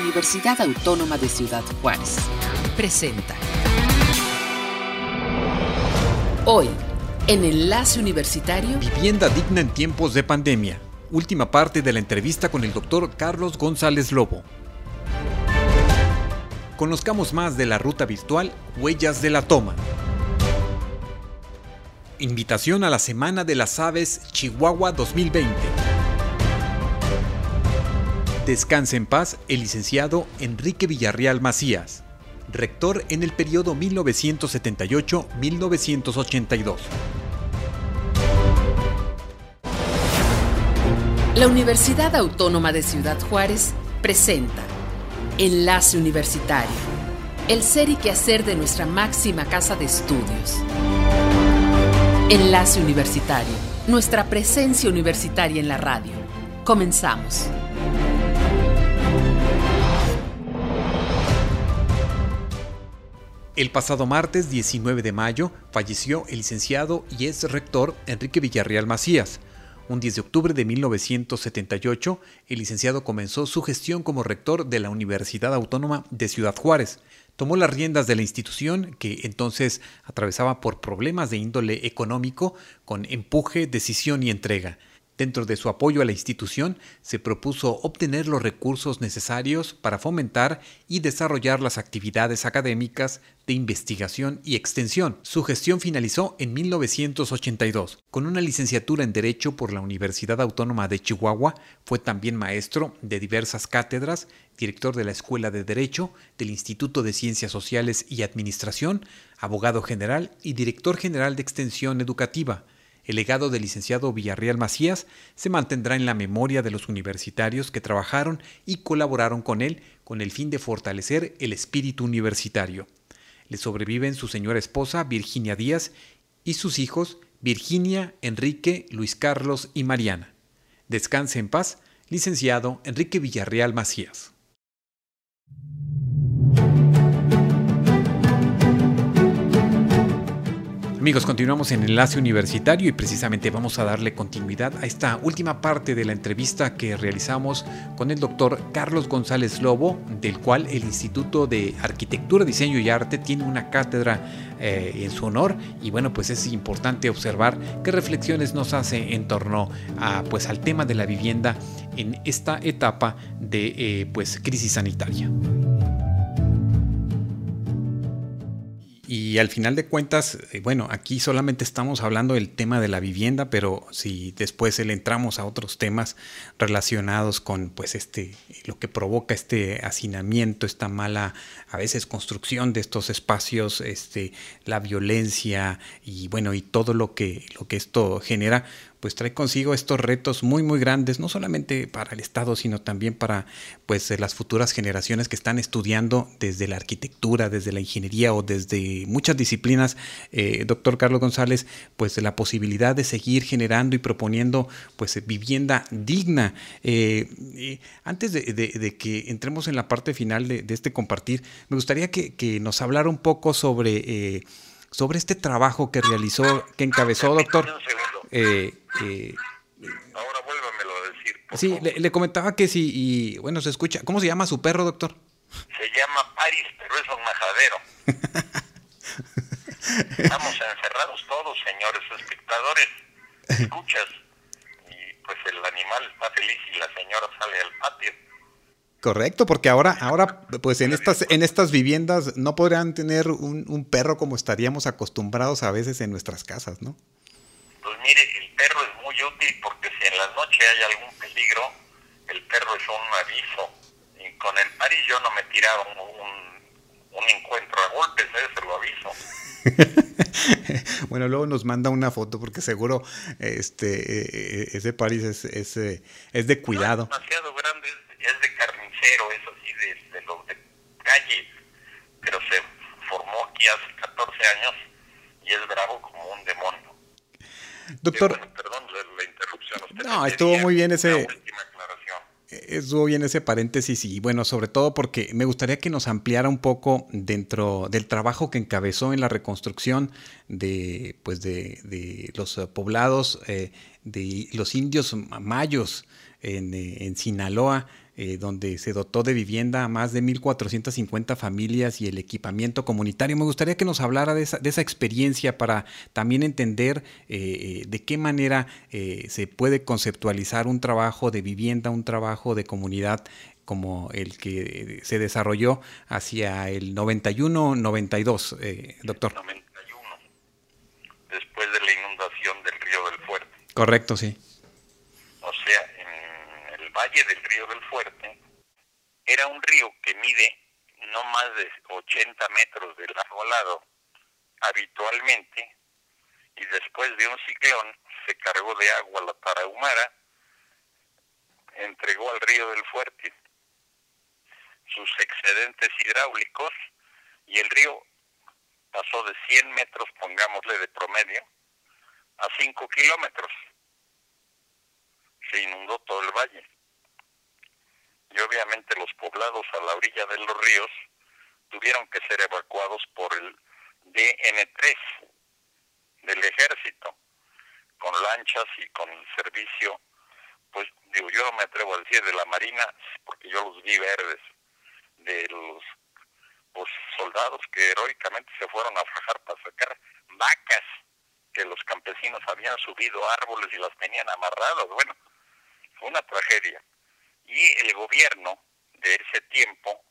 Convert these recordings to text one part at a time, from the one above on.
Universidad Autónoma de Ciudad Juárez. Presenta. Hoy, en Enlace Universitario. Vivienda digna en tiempos de pandemia. Última parte de la entrevista con el doctor Carlos González Lobo. Conozcamos más de la ruta virtual Huellas de la Toma. Invitación a la Semana de las Aves Chihuahua 2020. Descanse en paz el licenciado Enrique Villarreal Macías, rector en el periodo 1978-1982. La Universidad Autónoma de Ciudad Juárez presenta Enlace Universitario, el ser y quehacer de nuestra máxima casa de estudios. Enlace Universitario, nuestra presencia universitaria en la radio. Comenzamos. El pasado martes 19 de mayo falleció el licenciado y ex rector Enrique Villarreal Macías. Un 10 de octubre de 1978, el licenciado comenzó su gestión como rector de la Universidad Autónoma de Ciudad Juárez. Tomó las riendas de la institución, que entonces atravesaba por problemas de índole económico, con empuje, decisión y entrega. Dentro de su apoyo a la institución, se propuso obtener los recursos necesarios para fomentar y desarrollar las actividades académicas de investigación y extensión. Su gestión finalizó en 1982. Con una licenciatura en Derecho por la Universidad Autónoma de Chihuahua, fue también maestro de diversas cátedras, director de la Escuela de Derecho, del Instituto de Ciencias Sociales y Administración, abogado general y director general de Extensión Educativa. El legado del licenciado Villarreal Macías se mantendrá en la memoria de los universitarios que trabajaron y colaboraron con él con el fin de fortalecer el espíritu universitario. Le sobreviven su señora esposa Virginia Díaz y sus hijos Virginia, Enrique, Luis Carlos y Mariana. Descanse en paz, licenciado Enrique Villarreal Macías. Amigos, continuamos en Enlace Universitario y precisamente vamos a darle continuidad a esta última parte de la entrevista que realizamos con el doctor Carlos González Lobo, del cual el Instituto de Arquitectura, Diseño y Arte tiene una cátedra eh, en su honor y bueno, pues es importante observar qué reflexiones nos hace en torno a, pues, al tema de la vivienda en esta etapa de eh, pues, crisis sanitaria. Y al final de cuentas, eh, bueno, aquí solamente estamos hablando del tema de la vivienda, pero si después le entramos a otros temas relacionados con pues este lo que provoca este hacinamiento, esta mala a veces construcción de estos espacios, este la violencia y bueno, y todo lo que lo que esto genera, pues trae consigo estos retos muy muy grandes, no solamente para el Estado, sino también para pues las futuras generaciones que están estudiando desde la arquitectura, desde la ingeniería o desde muchas disciplinas, eh, doctor Carlos González, pues la posibilidad de seguir generando y proponiendo pues vivienda digna. Eh, eh, antes de, que entremos en la parte final de, este compartir, me gustaría que, nos hablara un poco sobre sobre este trabajo que realizó, que encabezó, doctor. Eh, eh, Ahora vuélvamelo a decir. Sí, le, comentaba que sí, y bueno, se escucha. ¿Cómo se llama su perro, doctor? Se llama Paris, pero es un majadero. Estamos encerrados todos, señores espectadores. Escuchas, y pues el animal está feliz y la señora sale al patio. Correcto, porque ahora, ahora, pues en estas, en estas viviendas no podrían tener un, un perro como estaríamos acostumbrados a veces en nuestras casas, ¿no? Pues mire, el perro es muy útil porque si en la noche hay algún peligro, el perro es un aviso. Y con el pari yo no me tiraba un, un, encuentro a golpes, ¿eh? se lo aviso. bueno, luego nos manda una foto porque seguro este eh, ese París es, es, eh, es de cuidado. es demasiado grande, es, de carnicero, es así de, de los de calle, pero se formó aquí hace 14 años y es bravo como un demonio. Doctor. perdón la interrupción. no, estuvo muy bien ese. Estuvo bien ese paréntesis y bueno, sobre todo porque me gustaría que nos ampliara un poco dentro del trabajo que encabezó en la reconstrucción de, pues de, los poblados, eh, de los indios mayos en, eh, en Sinaloa, eh, donde se dotó de vivienda a más de 1.450 familias y el equipamiento comunitario. Me gustaría que nos hablara de esa, de esa experiencia para también entender eh, de qué manera se puede conceptualizar un trabajo de vivienda, un trabajo de comunidad como el que se desarrolló hacia el 91-92, eh, doctor. 91, después de la inundación del río del Fuerte. Correcto, sí. Valle del río del Fuerte era un río que mide no más de 80 metros de a lado habitualmente y después de un ciclón se cargó de agua la Tarahumara, entregó al río del Fuerte sus excedentes hidráulicos y el río pasó de 100 metros, pongámosle de promedio, a 5 kilómetros. Se inundó todo el valle. Y obviamente los poblados a la orilla de los ríos tuvieron que ser evacuados por el DN3 del ejército, con lanchas y con el servicio, pues digo, yo no me atrevo a decir de la Marina, porque yo los vi verdes, de los pues, soldados que heroicamente se fueron a fajar para sacar vacas que los campesinos habían subido árboles y las tenían amarradas. Bueno, fue una tragedia. Y el gobierno de ese tiempo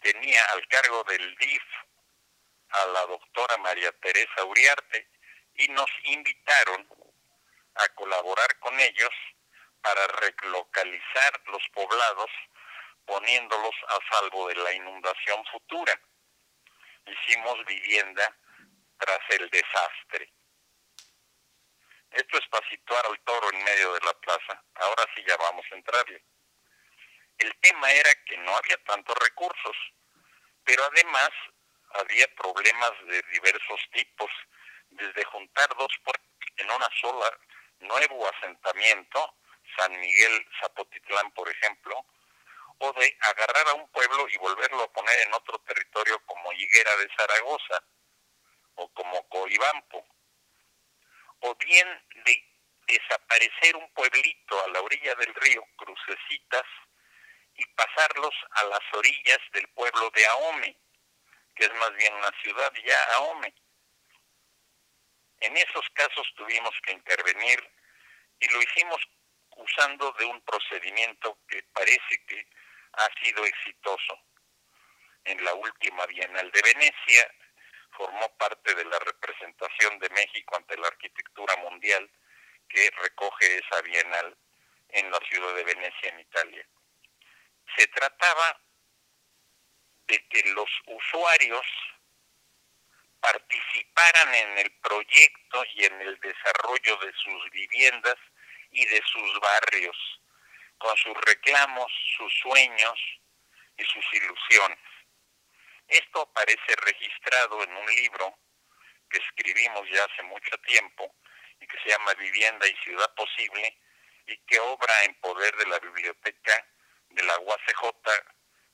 tenía al cargo del DIF a la doctora María Teresa Uriarte y nos invitaron a colaborar con ellos para relocalizar los poblados poniéndolos a salvo de la inundación futura. Hicimos vivienda tras el desastre. Esto es para situar al toro en medio de la plaza. Ahora sí ya vamos a entrarle. El tema era que no había tantos recursos, pero además había problemas de diversos tipos, desde juntar dos puertos en una sola nuevo asentamiento, San Miguel Zapotitlán, por ejemplo, o de agarrar a un pueblo y volverlo a poner en otro territorio como Higuera de Zaragoza o como Coibampo, o bien de desaparecer un pueblito a la orilla del río, Crucecitas, y pasarlos a las orillas del pueblo de Ahome, que es más bien una ciudad ya Ahome. En esos casos tuvimos que intervenir y lo hicimos usando de un procedimiento que parece que ha sido exitoso. En la última Bienal de Venecia formó parte de la representación de México ante la arquitectura mundial que recoge esa Bienal en la ciudad de Venecia, en Italia. Se trataba de que los usuarios participaran en el proyecto y en el desarrollo de sus viviendas y de sus barrios con sus reclamos, sus sueños y sus ilusiones. Esto aparece registrado en un libro que escribimos ya hace mucho tiempo y que se llama Vivienda y Ciudad Posible y que obra en poder de la biblioteca de la UACJ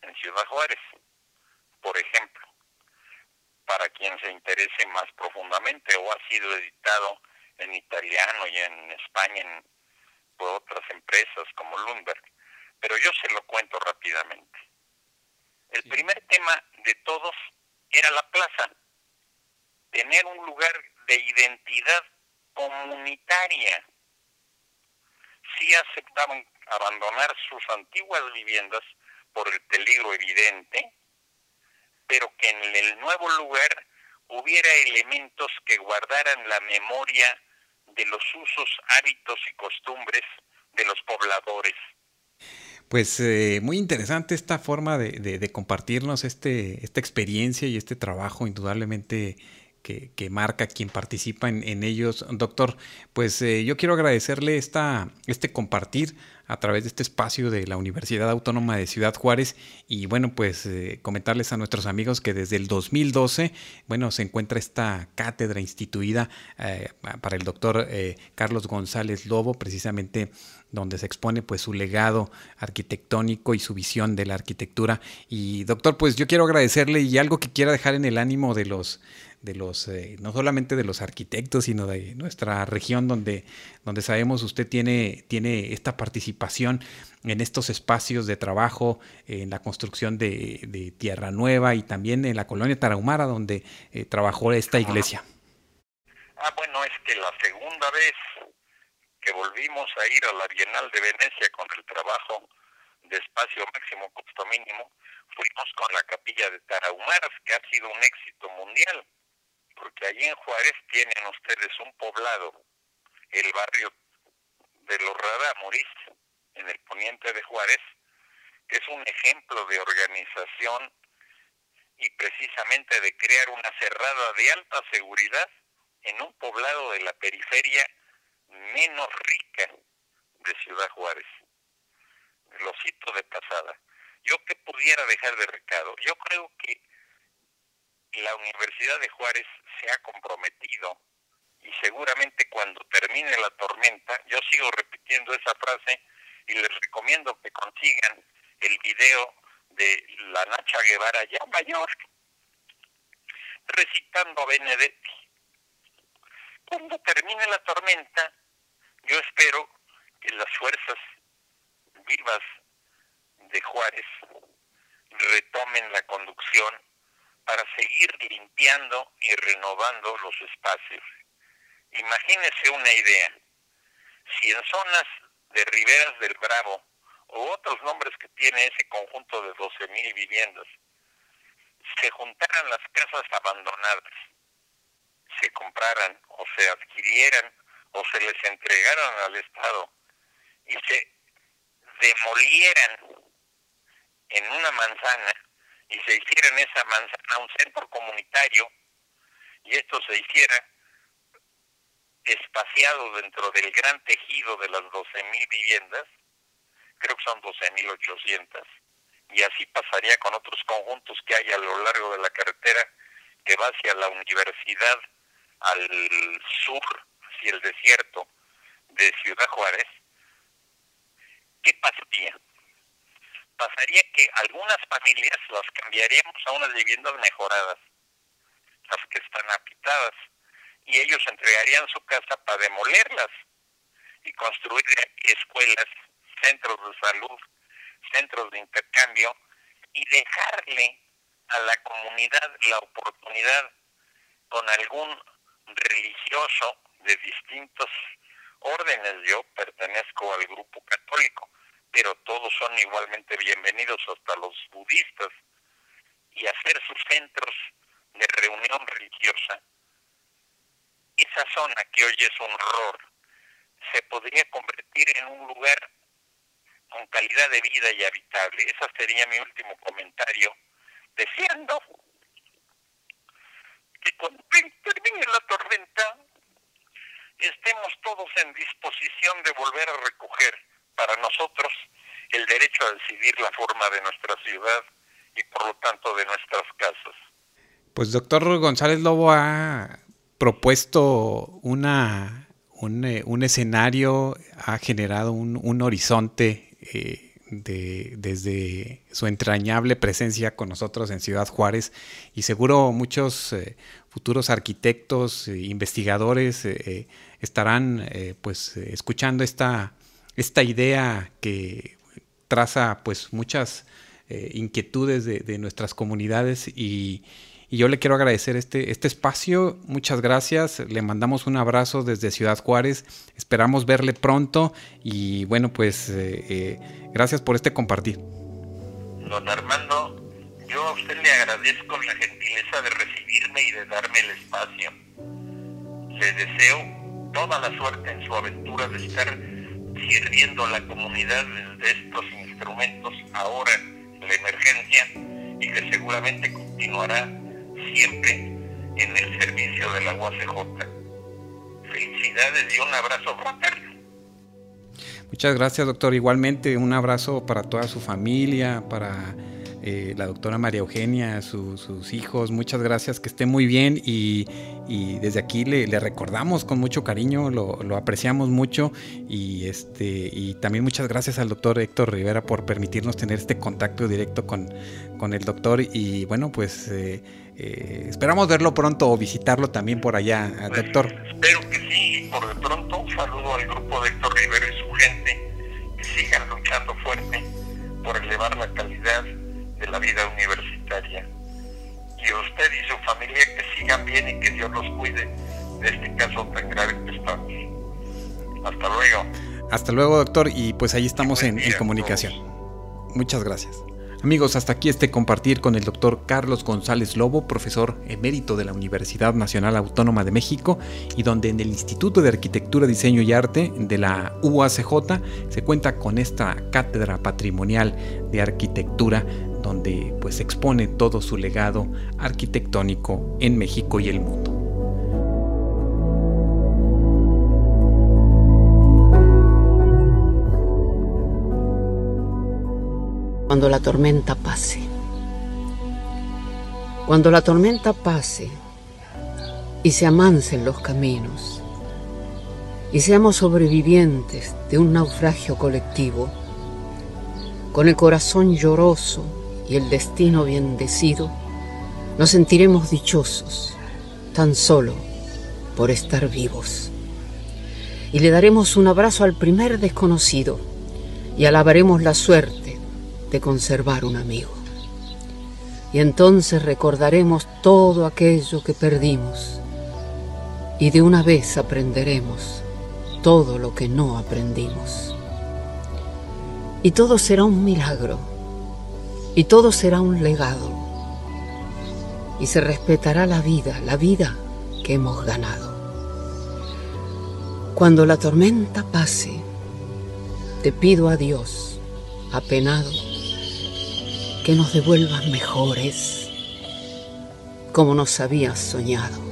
en Ciudad Juárez, por ejemplo, para quien se interese más profundamente o ha sido editado en italiano y en España en por otras empresas como Lundberg, pero yo se lo cuento rápidamente. El primer tema de todos era la plaza, tener un lugar de identidad comunitaria. Sí aceptaban abandonar sus antiguas viviendas por el peligro evidente, pero que en el nuevo lugar hubiera elementos que guardaran la memoria de los usos, hábitos y costumbres de los pobladores. Pues eh, muy interesante esta forma de, de, compartirnos este, esta experiencia y este trabajo indudablemente que, que marca quien participa en, en ellos. Doctor, pues eh, yo quiero agradecerle esta, este compartir a través de este espacio de la Universidad Autónoma de Ciudad Juárez y bueno, pues eh, comentarles a nuestros amigos que desde el 2012, bueno, se encuentra esta cátedra instituida eh, para el doctor eh, Carlos González Lobo, precisamente donde se expone pues su legado arquitectónico y su visión de la arquitectura. Y doctor, pues yo quiero agradecerle y algo que quiera dejar en el ánimo de los de los, eh, no solamente de los arquitectos, sino de nuestra región donde, donde sabemos usted tiene, tiene esta participación en estos espacios de trabajo, en la construcción de, Tierra Nueva y también en la colonia Tarahumara, donde eh, trabajó esta iglesia. Ah, bueno, es que la segunda vez que volvimos a ir a la Bienal de Venecia con el trabajo de espacio máximo, costo mínimo, fuimos con la capilla de Tarahumaras, que ha sido un éxito mundial, porque allí en Juárez tienen ustedes un poblado, el barrio de los Radamuris, en el poniente de Juárez, que es un ejemplo de organización y precisamente de crear una cerrada de alta seguridad en un poblado de la periferia menos rica de Ciudad Juárez. Lo cito de pasada. Yo que pudiera dejar de recado, yo creo que la Universidad de Juárez se ha comprometido y seguramente cuando termine la tormenta, yo sigo repitiendo esa frase y les recomiendo que consigan el video de la Nacha Guevara ya mayor recitando a Benedetti. Cuando termine la tormenta, yo espero que las fuerzas vivas de Juárez retomen la conducción para seguir limpiando y renovando los espacios. Imagínese una idea. Si en zonas de Riberas del Bravo o otros nombres que tiene ese conjunto de 12.000 viviendas, se juntaran las casas abandonadas, se compraran o se adquirieran o se les entregaran al Estado y se demolieran en una manzana y se hiciera en esa manzana un centro comunitario y esto se hiciera espaciado dentro del gran tejido de las 12.000 viviendas, creo que son 12.800, y así pasaría con otros conjuntos que hay a lo largo de la carretera que va hacia la universidad al sur, hacia el desierto de Ciudad Juárez. ¿Qué pasaría? Pasaría que algunas familias las cambiaríamos a unas viviendas mejoradas, las que están habitadas, y ellos entregarían su casa para demolerlas y construir escuelas, centros de salud, centros de intercambio y dejarle a la comunidad la oportunidad con algún religioso de distintos órdenes. Yo pertenezco al grupo católico, pero todos son igualmente bienvenidos, hasta los budistas, y hacer sus centros de reunión religiosa esa zona que hoy es un horror se podría convertir en un lugar con calidad de vida y habitable. Ese sería mi último comentario, deseando que cuando termine la tormenta estemos todos en disposición de volver a recoger para nosotros el derecho a decidir la forma de nuestra ciudad y por lo tanto de nuestras casas. Pues doctor González Lobo ha propuesto una, un, eh, escenario, ha generado un, horizonte eh, de, desde su entrañable presencia con nosotros en Ciudad Juárez y seguro muchos eh, futuros arquitectos, investigadores estarán pues escuchando esta, esta idea que traza pues muchas inquietudes de, nuestras comunidades y, y yo le quiero agradecer este, este espacio. Muchas gracias. Le mandamos un abrazo desde Ciudad Juárez. Esperamos verle pronto. Y bueno, pues eh, eh, gracias por este compartir. Don Armando, yo a usted le agradezco la gentileza de recibirme y de darme el espacio. Le deseo toda la suerte en su aventura de estar sirviendo a la comunidad de estos instrumentos ahora en la emergencia y que seguramente continuará siempre en el servicio de la UACJ. Felicidades y un abrazo fraterno. Muchas gracias, doctor. Igualmente, un abrazo para toda su familia, para eh, la doctora María Eugenia, sus hijos. Muchas gracias, que esté muy bien y, desde aquí le, recordamos con mucho cariño, lo, apreciamos mucho y, este, y también muchas gracias al doctor Héctor Rivera por permitirnos tener este contacto directo con, con el doctor y bueno, pues... Eh, eh, esperamos verlo pronto o visitarlo también por allá, pues, doctor. Espero que sí, por de pronto un saludo al grupo de Héctor Rivera y su gente, que sigan luchando fuerte por elevar la calidad de la vida universitaria. Y usted y su familia que sigan bien y que Dios los cuide de este caso tan grave que estamos. Hasta luego. Hasta luego, doctor, y pues ahí estamos en, en comunicación. Muchas gracias. Amigos, hasta aquí este compartir con el doctor Carlos González Lobo, profesor emérito de la Universidad Nacional Autónoma de México, y donde en el Instituto de Arquitectura, Diseño y Arte de la UACJ se cuenta con esta cátedra patrimonial de arquitectura donde pues expone todo su legado arquitectónico en México y el mundo. cuando la tormenta pase. Cuando la tormenta pase y se amansen los caminos y seamos sobrevivientes de un naufragio colectivo, con el corazón lloroso y el destino bendecido, nos sentiremos dichosos tan solo por estar vivos. Y le daremos un abrazo al primer desconocido y alabaremos la suerte de conservar un amigo. Y entonces recordaremos todo aquello que perdimos y de una vez aprenderemos todo lo que no aprendimos. Y todo será un milagro y todo será un legado y se respetará la vida, la vida que hemos ganado. Cuando la tormenta pase, te pido a Dios, apenado, que nos devuelvas mejores, como nos habías soñado.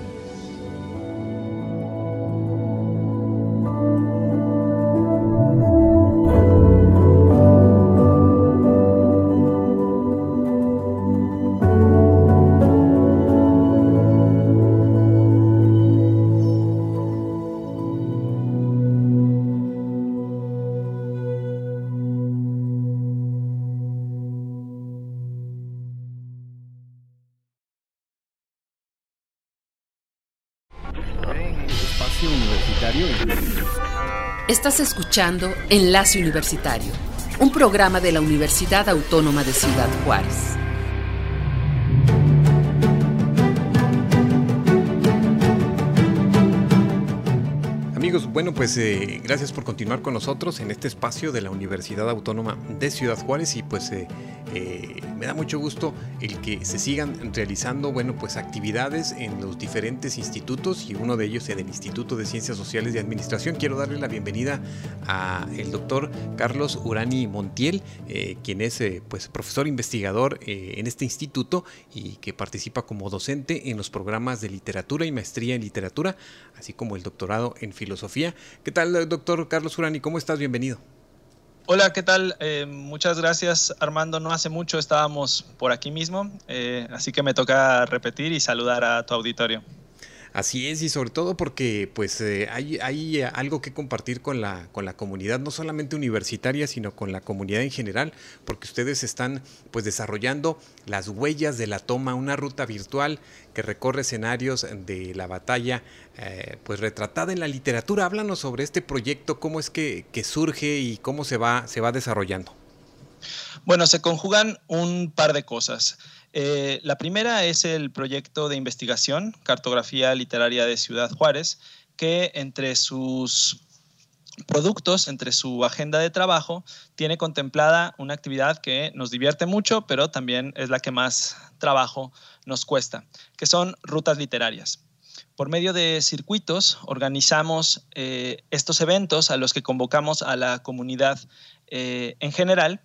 Estás escuchando Enlace Universitario, un programa de la Universidad Autónoma de Ciudad Juárez. Amigos, bueno, pues eh, gracias por continuar con nosotros en este espacio de la Universidad Autónoma de Ciudad Juárez y pues eh, eh, me da mucho gusto el que se sigan realizando, bueno, pues actividades en los diferentes institutos y uno de ellos en el Instituto de Ciencias Sociales y Administración. Quiero darle la bienvenida a el doctor Carlos Urani Montiel, quien es pues profesor investigador en este instituto y que participa como docente en los programas de literatura y maestría en literatura, así como el doctorado en filosofía. ¿Qué tal, doctor Carlos Urani? ¿Cómo estás? Bienvenido. Hola, ¿qué tal? Eh, muchas gracias, Armando. No hace mucho estábamos por aquí mismo, eh, así que me toca repetir y saludar a tu auditorio. Así es, y sobre todo porque pues eh, hay, hay, algo que compartir con la, con la comunidad, no solamente universitaria, sino con la comunidad en general, porque ustedes están pues desarrollando las huellas de la toma, una ruta virtual que recorre escenarios de la batalla, eh, pues retratada en la literatura. Háblanos sobre este proyecto, cómo es que, que surge y cómo se va, se va desarrollando. Bueno, se conjugan un par de cosas. Eh, la primera es el proyecto de investigación, Cartografía Literaria de Ciudad Juárez, que entre sus productos, entre su agenda de trabajo, tiene contemplada una actividad que nos divierte mucho, pero también es la que más trabajo nos cuesta, que son rutas literarias. Por medio de circuitos organizamos eh, estos eventos a los que convocamos a la comunidad eh, en general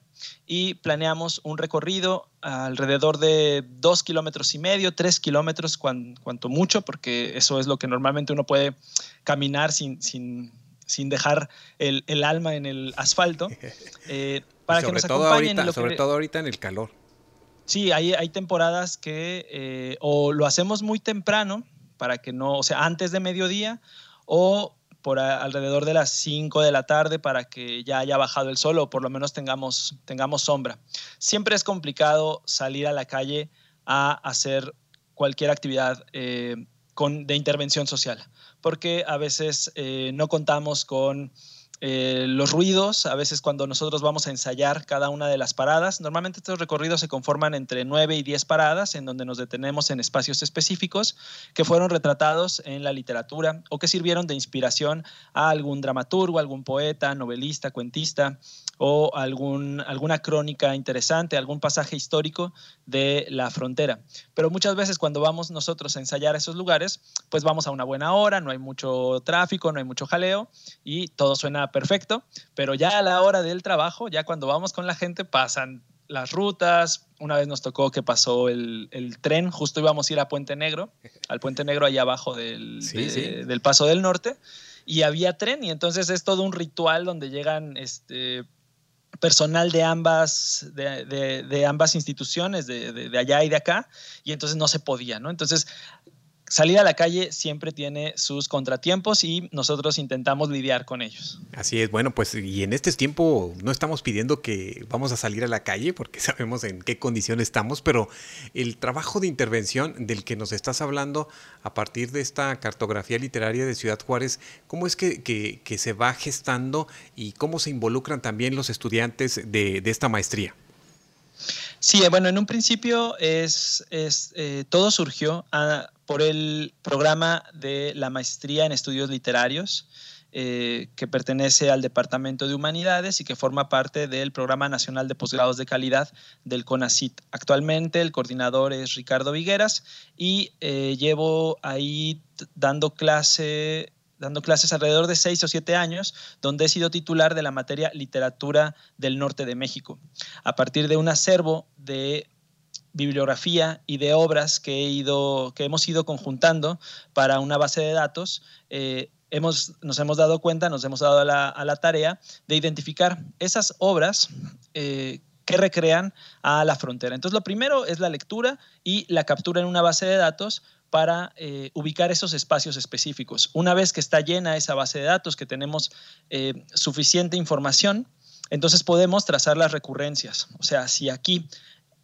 y planeamos un recorrido alrededor de dos kilómetros y medio, tres kilómetros, cuanto mucho, porque eso es lo que normalmente uno puede caminar sin, sin, sin dejar el, el, alma en el asfalto. Eh, para que nos acompañen. Ahorita, sobre todo ahorita en el calor. Sí, hay, hay temporadas que eh, o lo hacemos muy temprano, para que no, o sea, antes de mediodía, o por alrededor de las 5 de la tarde para que ya haya bajado el sol o por lo menos tengamos, tengamos sombra. Siempre es complicado salir a la calle a hacer cualquier actividad eh, con, de intervención social, porque a veces eh, no contamos con eh, los ruidos, a veces cuando nosotros vamos a ensayar cada una de las paradas, normalmente estos recorridos se conforman entre 9 y 10 paradas en donde nos detenemos en espacios específicos que fueron retratados en la literatura o que sirvieron de inspiración a algún dramaturgo, algún poeta, novelista, cuentista o algún, alguna crónica interesante, algún pasaje histórico de la frontera. Pero muchas veces cuando vamos nosotros a ensayar esos lugares, pues vamos a una buena hora, no hay mucho tráfico, no hay mucho jaleo y todo suena perfecto, pero ya a la hora del trabajo, ya cuando vamos con la gente, pasan las rutas. Una vez nos tocó que pasó el, tren, justo íbamos a ir a Puente Negro, al Puente Negro allá abajo del, del Paso del Norte, y había tren, y entonces es todo un ritual donde llegan este, personal de ambas, de, ambas instituciones, de, allá y de acá, y entonces no se podía, ¿no? Entonces, salir a la calle siempre tiene sus contratiempos y nosotros intentamos lidiar con ellos. Así es, bueno, pues y en este tiempo no estamos pidiendo que vamos a salir a la calle porque sabemos en qué condición estamos, pero el trabajo de intervención del que nos estás hablando a partir de esta cartografía literaria de Ciudad Juárez, ¿cómo es que, que, se va gestando y cómo se involucran también los estudiantes de, de esta maestría? Sí, bueno, en un principio es, es eh, todo surgió a, por el programa de la maestría en estudios literarios, eh, que pertenece al Departamento de Humanidades y que forma parte del Programa Nacional de Posgrados de Calidad del CONACIT. Actualmente el coordinador es Ricardo Vigueras y eh, llevo ahí dando clase dando clases alrededor de seis o siete años, donde he sido titular de la materia Literatura del Norte de México. A partir de un acervo de bibliografía y de obras que, hemos ido conjuntando para una base de datos, eh, hemos, nos hemos dado cuenta, nos hemos dado a la, tarea de identificar esas obras eh, que recrean a la frontera. Entonces, lo primero es la lectura y la captura en una base de datos para eh, ubicar esos espacios específicos. Una vez que está llena esa base de datos, que tenemos suficiente información, entonces podemos trazar las recurrencias. O sea, si aquí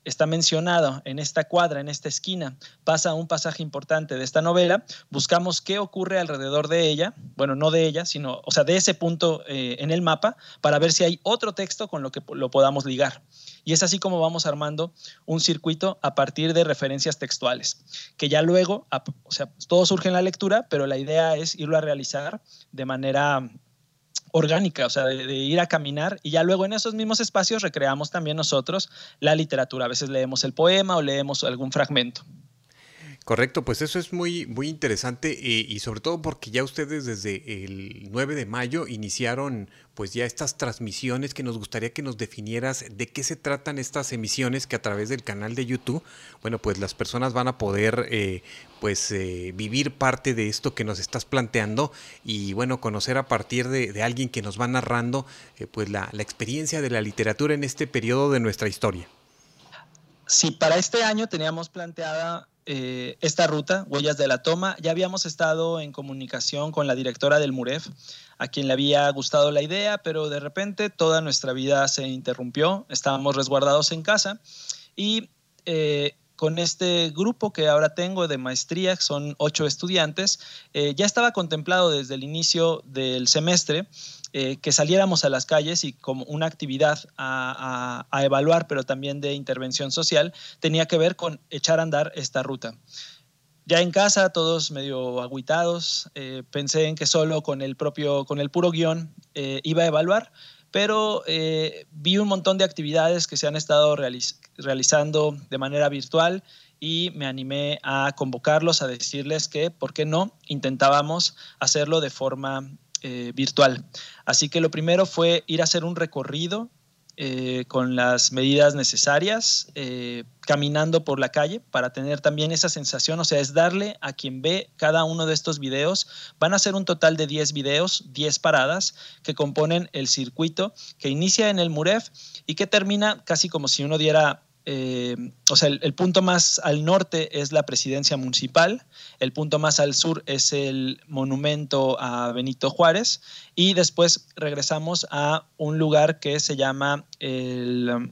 está mencionado en esta cuadra, en esta esquina, pasa un pasaje importante de esta novela, buscamos qué ocurre alrededor de ella, bueno, no de ella, sino, o sea, de ese punto eh, en el mapa, para ver si hay otro texto con lo que lo podamos ligar. Y es así como vamos armando un circuito a partir de referencias textuales, que ya luego, o sea, todo surge en la lectura, pero la idea es irlo a realizar de manera orgánica, o sea, de, ir a caminar y ya luego en esos mismos espacios recreamos también nosotros la literatura. A veces leemos el poema o leemos algún fragmento. Correcto, pues eso es muy, muy interesante eh, y sobre todo porque ya ustedes desde el 9 de mayo iniciaron pues ya estas transmisiones que nos gustaría que nos definieras de qué se tratan estas emisiones que a través del canal de YouTube, bueno pues las personas van a poder eh, pues eh, vivir parte de esto que nos estás planteando y bueno conocer a partir de, alguien que nos va narrando pues la, la experiencia de la literatura en este periodo de nuestra historia. Sí, para este año teníamos planteada eh, esta ruta, Huellas de la Toma. Ya habíamos estado en comunicación con la directora del MUREF, a quien le había gustado la idea, pero de repente toda nuestra vida se interrumpió, estábamos resguardados en casa y eh, con este grupo que ahora tengo de maestría, son ocho estudiantes, eh, ya estaba contemplado desde el inicio del semestre eh, que saliéramos a las calles y como una actividad a, evaluar, pero también de intervención social, tenía que ver con echar a andar esta ruta. Ya en casa, todos medio aguitados, eh, pensé en que solo con el propio, con el puro guion eh, iba a evaluar, pero vi un montón de actividades que se han estado realizando de manera virtual y me animé a convocarlos, a decirles que, ¿por qué no? Intentábamos hacerlo de forma eh, virtual. Así que lo primero fue ir a hacer un recorrido eh, con las medidas necesarias, eh, caminando por la calle para tener también esa sensación, o sea, es darle a quien ve cada uno de estos videos, van a ser un total de 10 videos, 10 paradas que componen el circuito que inicia en el Muref y que termina casi como si uno diera eh, o sea, el, punto más al norte es la presidencia municipal, el punto más al sur es el monumento a Benito Juárez y después regresamos a un lugar que se llama el,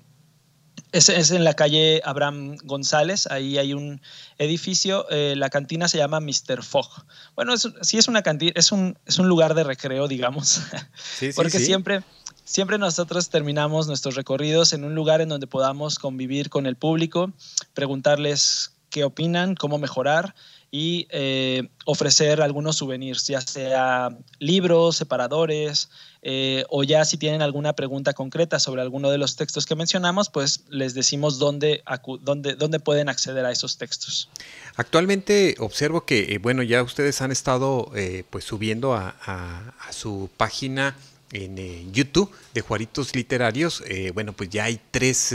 Es, es, en la calle Abraham González, ahí hay un edificio, eh, la cantina se llama Mr. Fogg. Bueno, es, sí es una cantina, es un, es un lugar de recreo, digamos, sí, sí, porque siempre, siempre nosotros terminamos nuestros recorridos en un lugar en donde podamos convivir con el público, preguntarles qué opinan, cómo mejorar y eh, ofrecer algunos souvenirs, ya sea libros, separadores, eh, o ya si tienen alguna pregunta concreta sobre alguno de los textos que mencionamos, pues les decimos dónde, dónde, dónde pueden acceder a esos textos. Actualmente observo que, eh, bueno, ya ustedes han estado pues subiendo a, a, su página en YouTube de Juaritos Literarios, bueno, pues ya hay tres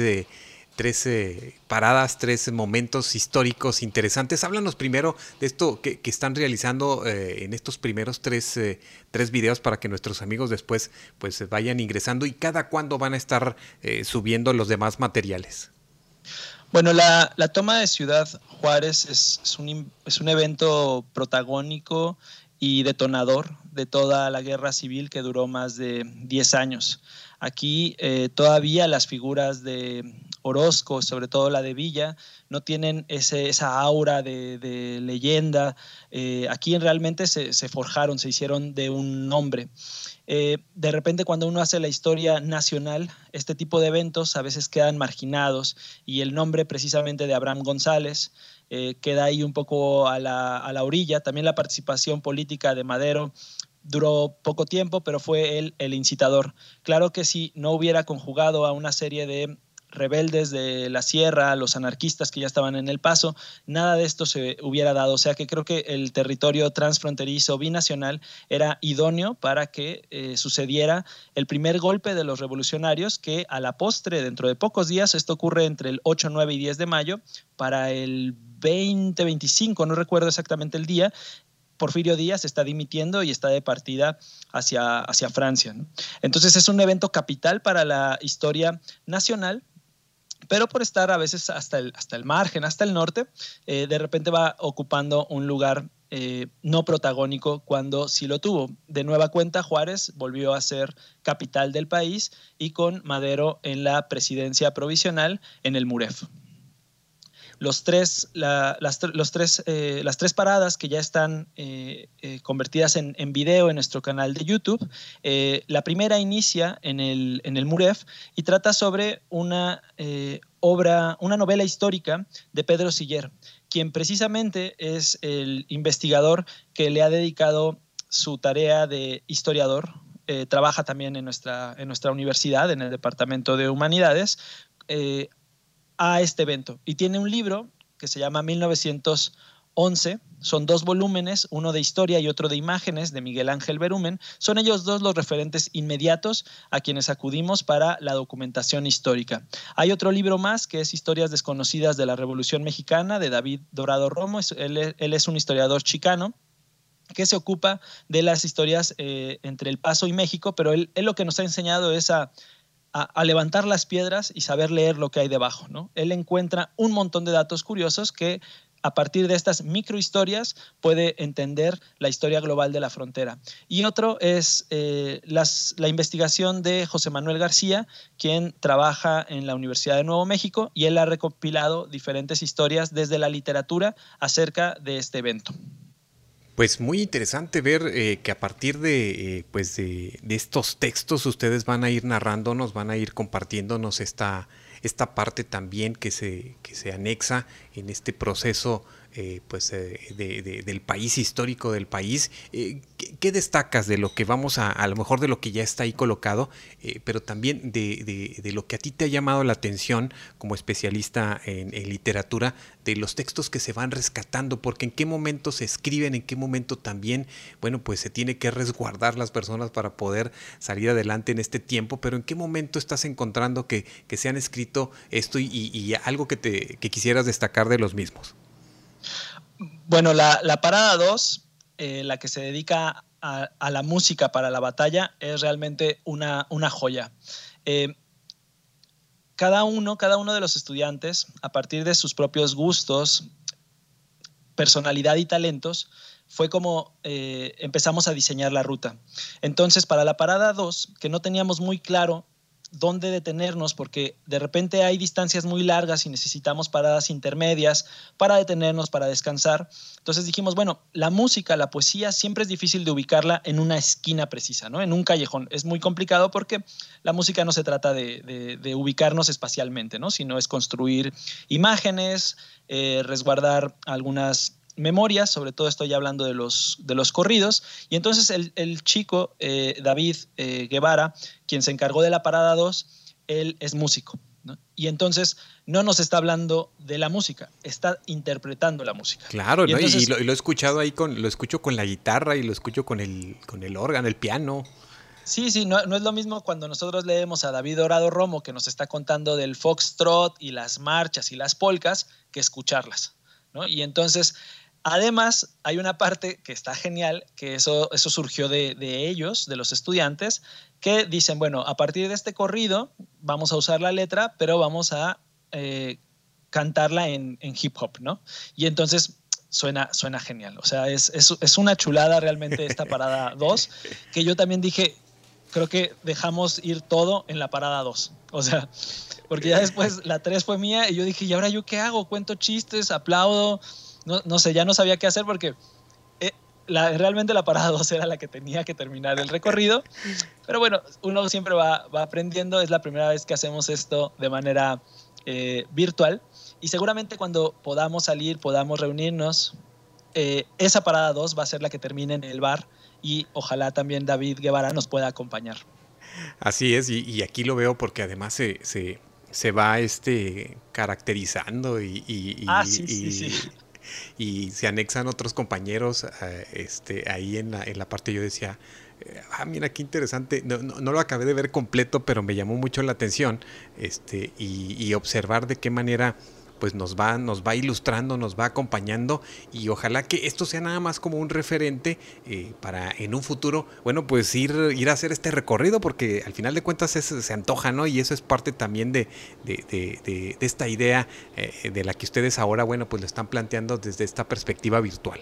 tres eh, paradas, tres momentos históricos interesantes. Háblanos primero de esto que, están realizando eh, en estos primeros tres, eh, tres, videos para que nuestros amigos después pues vayan ingresando y cada cuándo van a estar subiendo los demás materiales. Bueno, la, toma de Ciudad Juárez es, un, es un evento protagónico y detonador de toda la guerra civil que duró más de 10 años. Aquí todavía las figuras de Orozco, sobre todo la de Villa, no tienen ese, esa aura de, leyenda. Eh, aquí realmente se, forjaron, se hicieron de un nombre. Eh, de repente cuando uno hace la historia nacional, este tipo de eventos a veces quedan marginados y el nombre precisamente de Abraham González eh, queda ahí un poco a la, a la orilla. También la participación política de Madero duró poco tiempo, pero fue él el incitador. Claro que si no hubiera conjugado a una serie de rebeldes de la sierra, los anarquistas que ya estaban en el paso, nada de esto se hubiera dado. O sea que creo que el territorio transfronterizo binacional era idóneo para que eh, sucediera el primer golpe de los revolucionarios que a la postre, dentro de pocos días, esto ocurre entre el 8, 9 y 10 de mayo, para el 20, 25, no recuerdo exactamente el día, Porfirio Díaz está dimitiendo y está de partida hacia, hacia Francia. Entonces es un evento capital para la historia nacional pero por estar a veces hasta el, hasta el margen, hasta el norte, eh, de repente va ocupando un lugar eh, no protagónico cuando sí lo tuvo. De nueva cuenta, Juárez volvió a ser capital del país y con Madero en la presidencia provisional en el MUREF los tres, las, los tres, eh, las tres paradas que ya están eh, eh, convertidas en, video en nuestro canal de YouTube. la primera inicia en el, en el MUREF y trata sobre una obra, una novela histórica de Pedro Siller, quien precisamente es el investigador que le ha dedicado su tarea de historiador. trabaja también en nuestra, en nuestra universidad, en el Departamento de Humanidades, a este evento. Y tiene un libro que se llama 1911. Son dos volúmenes, uno de historia y otro de imágenes de Miguel Ángel Berumen. Son ellos dos los referentes inmediatos a quienes acudimos para la documentación histórica. Hay otro libro más que es Historias desconocidas de la Revolución Mexicana de David Dorado Romo. Él, es un historiador chicano que se ocupa de las historias eh, entre El Paso y México, pero él, él, lo que nos ha enseñado es a a, levantar las piedras y saber leer lo que hay debajo. ¿no? Él encuentra un montón de datos curiosos que a partir de estas microhistorias puede entender la historia global de la frontera. Y otro es eh, la investigación de José Manuel García, quien trabaja en la Universidad de Nuevo México y él ha recopilado diferentes historias desde la literatura acerca de este evento. Pues muy interesante ver eh, que a partir de, eh, pues de, estos textos ustedes van a ir narrándonos, van a ir compartiéndonos esta, esta parte también que se, que se anexa en este proceso eh, pues, eh, del país histórico del país. Eh, ¿qué, destacas de lo que vamos a, a lo mejor de lo que ya está ahí colocado, pero también de, lo que a ti te ha llamado la atención como especialista en, literatura, de los textos que se van rescatando, porque en qué momento se escriben, en qué momento también, bueno, pues se tiene que resguardar las personas para poder salir adelante en este tiempo, pero en qué momento estás encontrando que, se han escrito esto y, algo que, te, que quisieras destacar de los mismos. Bueno, la, parada 2, eh, la que se dedica a, la música para la batalla, es realmente una, joya. Eh, cada uno, cada uno de los estudiantes, a partir de sus propios gustos, personalidad y talentos, fue como eh, empezamos a diseñar la ruta. Entonces, para la parada 2, que no teníamos muy claro dónde detenernos, porque de repente hay distancias muy largas y necesitamos paradas intermedias para detenernos, para descansar. Entonces dijimos, bueno, la música, la poesía, siempre es difícil de ubicarla en una esquina precisa, ¿no? En un callejón. Es muy complicado porque la música no se trata de, ubicarnos espacialmente, ¿no? Sino es construir imágenes, eh, resguardar algunas memorias, sobre todo estoy hablando de los, de los corridos, y entonces el, chico, eh, David eh, Guevara, quien se encargó de la parada 2, él es músico. Y entonces no nos está hablando de la música, está interpretando la música. Claro, y, lo, he escuchado ahí, con, lo escucho con la guitarra y lo escucho con el, con el órgano, el piano. Sí, sí, no, no, es lo mismo cuando nosotros leemos a David Dorado Romo que nos está contando del foxtrot y las marchas y las polcas que escucharlas. ¿no? Y entonces Además, hay una parte que está genial, que eso, eso surgió de, ellos, de los estudiantes, que dicen, bueno, a partir de este corrido vamos a usar la letra, pero vamos a eh, cantarla en, hip hop, ¿no? Y entonces suena, suena genial. O sea, es, es, una chulada realmente esta parada 2, que yo también dije, creo que dejamos ir todo en la parada 2. O sea, porque ya después la 3 fue mía y yo dije, ¿y ahora yo qué hago? Cuento chistes, aplaudo no, sé, ya no sabía qué hacer porque eh, realmente la parada 2 era la que tenía que terminar el recorrido. Pero bueno, uno siempre va, aprendiendo, es la primera vez que hacemos esto de manera eh, virtual y seguramente cuando podamos salir, podamos reunirnos, eh, esa parada 2 va a ser la que termine en el bar y ojalá también David Guevara nos pueda acompañar. Así es, y, aquí lo veo porque además se, se, va este, caracterizando y, ah, sí, sí, sí y se anexan otros compañeros eh, este, ahí en la, en la parte. Yo decía, eh, ah, mira qué interesante. No, no, lo acabé de ver completo, pero me llamó mucho la atención este, y observar de qué manera pues nos va, nos va ilustrando, nos va acompañando y ojalá que esto sea nada más como un referente eh, para en un futuro, bueno, pues ir, ir a hacer este recorrido porque al final de cuentas se antoja, ¿no? Y eso es parte también de, de, esta idea eh, de la que ustedes ahora, bueno, pues lo están planteando desde esta perspectiva virtual.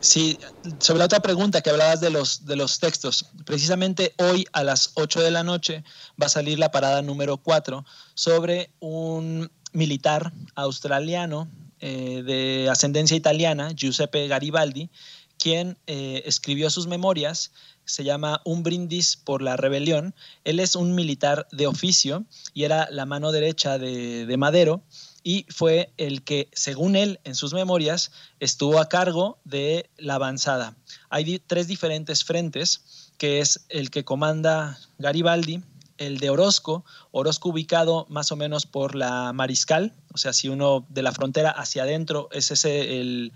Sí, sobre la otra pregunta que hablabas de los, de los textos, precisamente hoy a las 8 de la noche va a salir la parada número 4 sobre un militar australiano eh, de ascendencia italiana, Giuseppe Garibaldi, quien eh, escribió sus memorias, se llama Un brindis por la rebelión. Él es un militar de oficio y era la mano derecha de, de Madero y fue el que, según él, en sus memorias, estuvo a cargo de la avanzada. Hay tres diferentes frentes, que es el que comanda Garibaldi, el de Orozco, Orozco ubicado más o menos por la Mariscal, o sea, si uno de la frontera hacia adentro es ese el,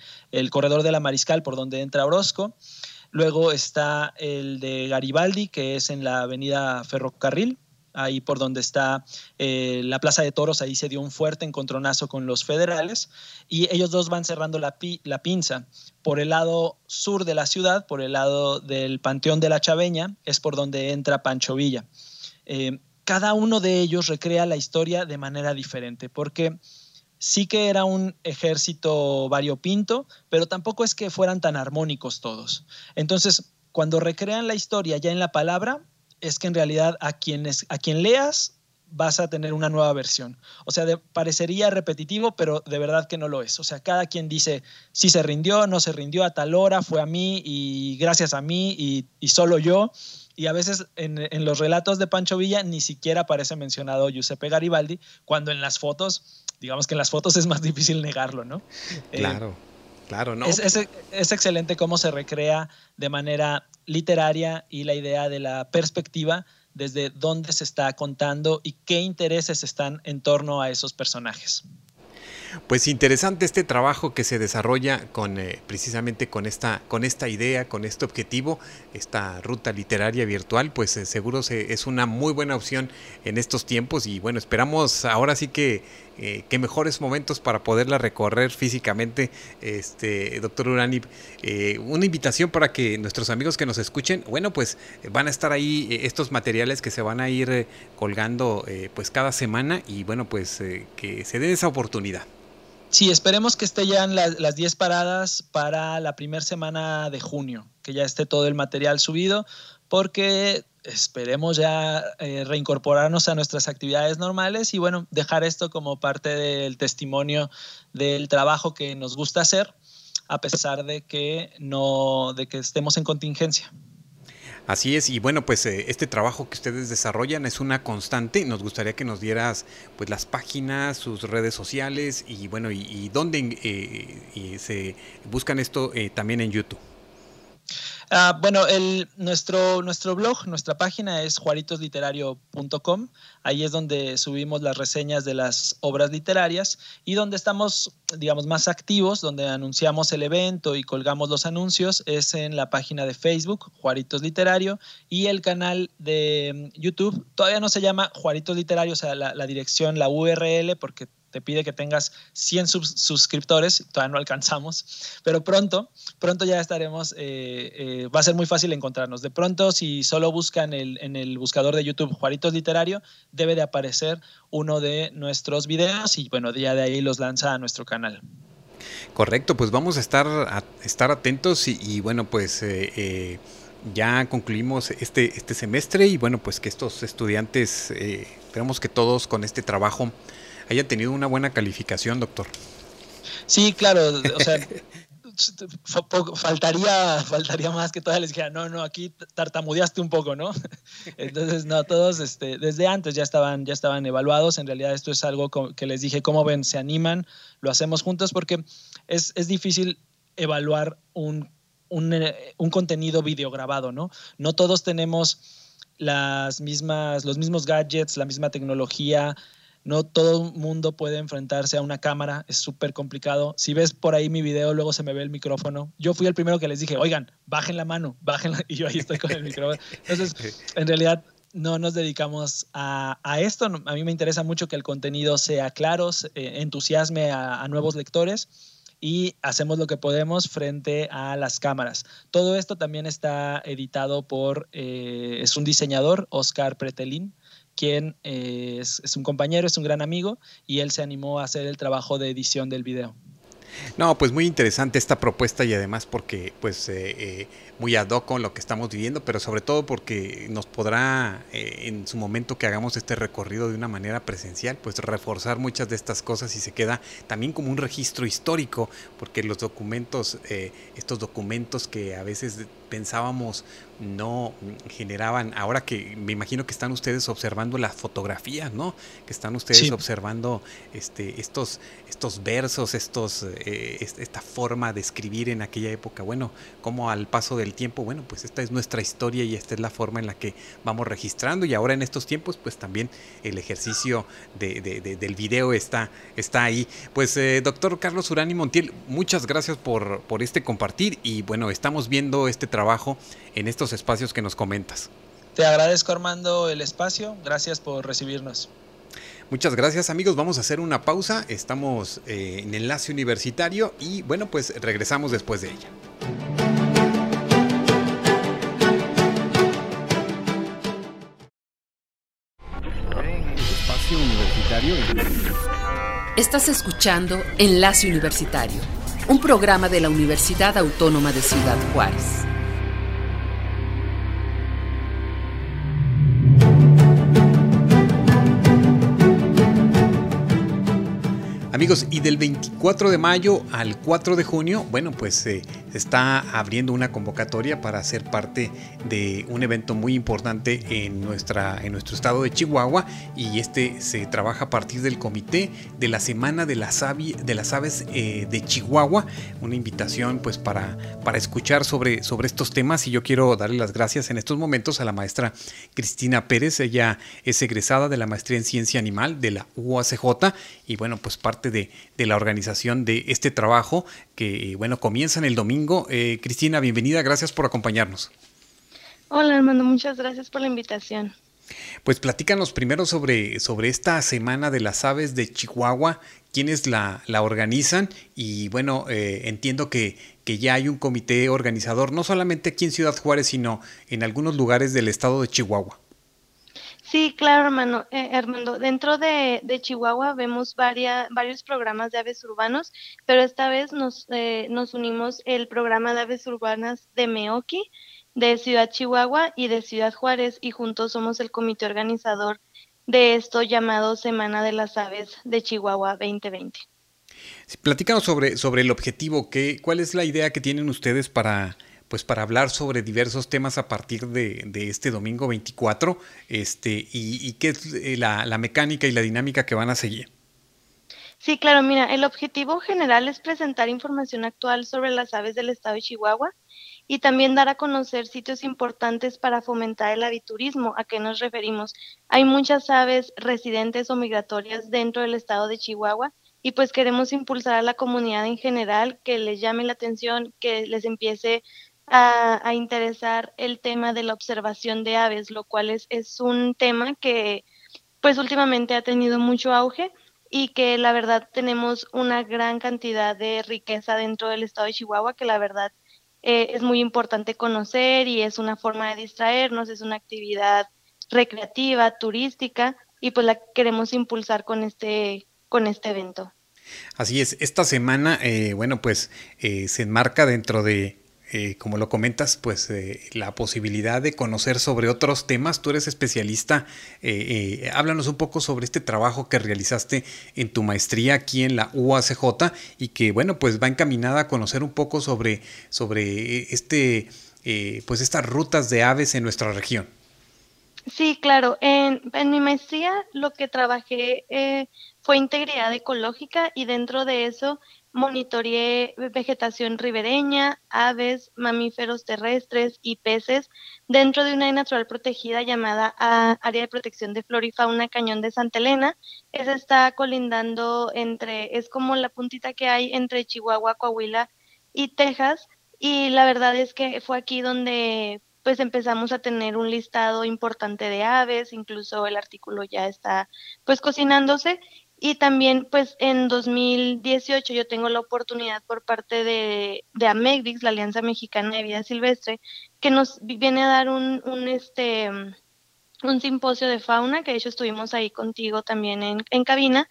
corredor de la Mariscal por donde entra Orozco. Luego está el de Garibaldi, que es en la avenida Ferrocarril, ahí por donde está eh, la Plaza de Toros, ahí se dio un fuerte encontronazo con los federales y ellos dos van cerrando la, la pinza. Por el lado sur de la ciudad, por el lado del Panteón de la Chaveña, es por donde entra Pancho Villa. Eh, cada uno de ellos recrea la historia de manera diferente, porque sí que era un ejército variopinto, pero tampoco es que fueran tan armónicos todos. Entonces, cuando recrean la historia ya en la palabra, es que en realidad a, quienes, a quien leas vas a tener una nueva versión. O sea, parecería repetitivo, pero de verdad que no lo es. O sea, cada quien dice si se rindió, no se rindió a tal hora, fue a mí y gracias a mí y, y solo yo y a veces en, los relatos de Pancho Villa ni siquiera aparece mencionado Giuseppe Garibaldi, cuando en las fotos, digamos que en las fotos es más difícil negarlo, ¿no? Eh, claro, claro, ¿no? Es, es, excelente cómo se recrea de manera literaria y la idea de la perspectiva desde dónde se está contando y qué intereses están en torno a esos personajes. Pues interesante este trabajo que se desarrolla con eh, precisamente con esta, con esta idea, con este objetivo, esta ruta literaria virtual, pues eh, seguro se, es una muy buena opción en estos tiempos y bueno, esperamos ahora sí que, eh, mejores momentos para poderla recorrer físicamente, este doctor Urani, una invitación para que nuestros amigos que nos escuchen, bueno, pues van a estar ahí estos materiales que se van a ir colgando pues cada semana y bueno, pues que se den esa oportunidad. Sí, esperemos que esté ya las 10 paradas para la primera semana de junio, que ya esté todo el material subido, porque esperemos ya eh, reincorporarnos a nuestras actividades normales y bueno, dejar esto como parte del testimonio del trabajo que nos gusta hacer a pesar de que no de que estemos en contingencia. Así es, y bueno, pues eh, este trabajo que ustedes desarrollan es una constante. Nos gustaría que nos dieras pues las páginas, sus redes sociales y bueno, y, dónde eh, se buscan esto también en YouTube. Ah, bueno, nuestro, nuestro blog, nuestra página es juaritosliterario.com. Ahí es donde subimos las reseñas de las obras literarias y donde estamos, digamos, más activos, donde anunciamos el evento y colgamos los anuncios, es en la página de Facebook, Juaritos Literario, y el canal de mm, YouTube. Todavía no se llama Juaritos Literario, o sea, la dirección, la URL, porque te pide que tengas 100 suscriptores, todavía no alcanzamos, pero pronto, pronto ya estaremos, eh, eh, va a ser muy fácil encontrarnos. De pronto, si solo buscan en el buscador de YouTube Juaritos Literario, debe de aparecer uno de nuestros videos y bueno, día de ahí los lanza a nuestro canal. Correcto, pues vamos a estar, estar atentos y, bueno, pues... Eh, ya concluimos este, este semestre y bueno, pues que estos estudiantes, esperamos que todos con este trabajo haya tenido una buena calificación, doctor. Sí, claro, o sea, faltaría, faltaría más que todas les dijera, no, no, aquí tartamudeaste un poco, ¿no? Entonces, no, todos este, desde antes ya estaban, ya estaban evaluados. En realidad, esto es algo que les dije, ¿cómo ven? Se animan, lo hacemos juntos porque es, es difícil evaluar un, un, eh, un contenido videograbado, ¿no? No todos tenemos las mismas, los mismos gadgets, la misma tecnología, no todo mundo puede enfrentarse a una cámara, es súper complicado. Si ves por ahí mi video, luego se me ve el micrófono. Yo fui el primero que les dije, oigan, bajen la mano, bajen y yo ahí estoy con el micrófono. Entonces, en realidad no nos dedicamos a, esto. A mí me interesa mucho que el contenido sea claro, entusiasme a, nuevos lectores y hacemos lo que podemos frente a las cámaras. Todo esto también está editado por, eh, es un diseñador, Oscar Pretelín, quien eh, es, un compañero, es un gran amigo y él se animó a hacer el trabajo de edición del video. No, pues muy interesante esta propuesta y además porque pues eh, eh, muy ad hoc con lo que estamos viviendo, pero sobre todo porque nos podrá en su momento que hagamos este recorrido de una manera presencial, pues reforzar muchas de estas cosas y se queda también como un registro histórico, porque los documentos, estos documentos que a veces pensábamos no generaban, ahora que me imagino que están ustedes observando las fotografías, ¿no? Que están ustedes observando este, estos, estos versos, estos, eh, esta forma de escribir en aquella época. Bueno, como al paso del tiempo, bueno, pues esta es nuestra historia y esta es la forma en la que vamos registrando y ahora en estos tiempos, pues también el ejercicio de, del video está, está ahí. Pues eh, doctor Carlos Urani Montiel, muchas gracias por, por este compartir y bueno, estamos viendo este trabajo en estos espacios que nos comentas. Te agradezco Armando el espacio, gracias por recibirnos. Muchas gracias amigos, vamos a hacer una pausa, estamos eh, en enlace universitario y bueno pues regresamos después de ella. Espacio Universitario. Estás escuchando Enlace Universitario, un programa de la Universidad Autónoma de Ciudad Juárez. Y del 24 de mayo al 4 de junio, bueno, pues se está abriendo una convocatoria para ser parte de un evento muy importante en, nuestra, en nuestro estado de Chihuahua y este se trabaja a partir del comité de la Semana de las, de las Aves eh, de Chihuahua, una invitación pues para, para escuchar sobre, sobre estos temas y yo quiero darle las gracias en estos momentos a la maestra Cristina Pérez, ella es egresada de la maestría en ciencia animal de la UACJ y bueno, pues parte de, la organización de este trabajo que, bueno, comienza en el domingo. Eh, Cristina, bienvenida, gracias por acompañarnos. Hola, hermano, muchas gracias por la invitación. Pues platícanos primero sobre, sobre esta Semana de las Aves de Chihuahua, quiénes la, la organizan y bueno, eh, entiendo que, que ya hay un comité organizador, no solamente aquí en Ciudad Juárez, sino en algunos lugares del estado de Chihuahua. Sí, claro, hermano, eh, Armando. Dentro de, Chihuahua vemos varios programas de aves urbanos, pero esta vez nos, eh, nos unimos el programa de aves urbanas de Meoki, de Ciudad Chihuahua y de Ciudad Juárez y juntos somos el comité organizador de esto llamado Semana de las Aves de Chihuahua 2020. Platícanos sobre, sobre el objetivo, ¿qué, ¿cuál es la idea que tienen ustedes para, pues para hablar sobre diversos temas a partir de, este domingo 24 este, y, qué es eh, la, la, mecánica y la dinámica que van a seguir. Sí, claro, mira, el objetivo general es presentar información actual sobre las aves del estado de Chihuahua y también dar a conocer sitios importantes para fomentar el aviturismo. ¿A qué nos referimos? Hay muchas aves residentes o migratorias dentro del estado de Chihuahua y pues queremos impulsar a la comunidad en general que les llame la atención, que les empiece a, interesar el tema de la observación de aves, lo cual es, un tema que pues últimamente ha tenido mucho auge y que la verdad tenemos una gran cantidad de riqueza dentro del estado de Chihuahua que la verdad eh, es muy importante conocer y es una forma de distraernos, es una actividad recreativa, turística y pues la queremos impulsar con este, con este evento. Así es, esta semana, eh, bueno, pues eh, se enmarca dentro de eh, como lo comentas, pues eh, la posibilidad de conocer sobre otros temas. Tú eres especialista. Eh, háblanos un poco sobre este trabajo que realizaste en tu maestría aquí en la UACJ y que, bueno, pues va encaminada a conocer un poco sobre, sobre este, pues estas rutas de aves en nuestra región. Sí, claro. En, en mi maestría lo que trabajé fue integridad ecológica y dentro de eso monitoreé vegetación ribereña, aves, mamíferos terrestres y peces dentro de una área natural protegida llamada ah, Área de Protección de Flora y Fauna Cañón de Santa Elena. Esa está colindando entre, es como la puntita que hay entre Chihuahua, Coahuila y Texas. Y la verdad es que fue aquí donde pues empezamos a tener un listado importante de aves, incluso el artículo ya está pues cocinándose y también, pues, en 2018 yo tengo la oportunidad por parte de, de la Alianza Mexicana de Vida Silvestre, que nos viene a dar un, un, este, un simposio de fauna, que de hecho estuvimos ahí contigo también en, en cabina.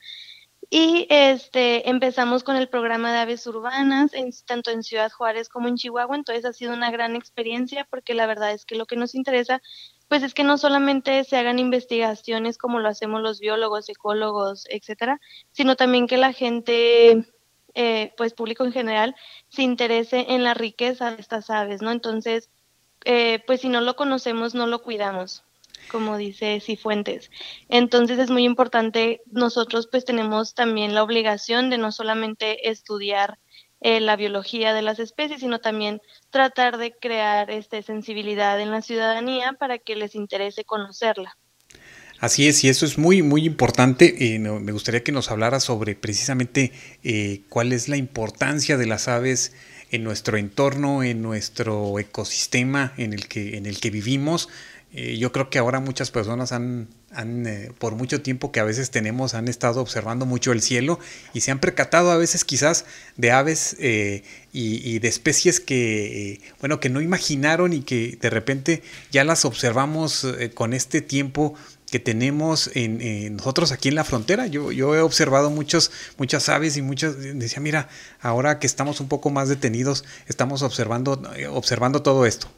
Y este, empezamos con el programa de aves urbanas, en, tanto en Ciudad Juárez como en Chihuahua. Entonces ha sido una gran experiencia porque la verdad es que lo que nos interesa pues es que no solamente se hagan investigaciones como lo hacemos los biólogos, ecólogos, etcétera, sino también que la gente, eh, pues público en general, se interese en la riqueza de estas aves, ¿no? Entonces, eh, pues si no lo conocemos, no lo cuidamos como dice Cifuentes. Entonces es muy importante, nosotros pues tenemos también la obligación de no solamente estudiar eh, la biología de las especies, sino también tratar de crear este, sensibilidad en la ciudadanía para que les interese conocerla. Así es, y eso es muy, muy importante. Eh, me gustaría que nos hablara sobre precisamente eh, cuál es la importancia de las aves en nuestro entorno, en nuestro ecosistema en el que, en el que vivimos. Eh, yo creo que ahora muchas personas han, eh, por mucho tiempo que a veces tenemos, han estado observando mucho el cielo y se han percatado a veces quizás de aves eh, y, de especies que, bueno, que no imaginaron y que de repente ya las observamos con este tiempo que tenemos en, nosotros aquí en la frontera. Yo, yo he observado muchos, muchas aves y muchas, decía, mira, ahora que estamos un poco más detenidos, estamos observando, observando todo esto.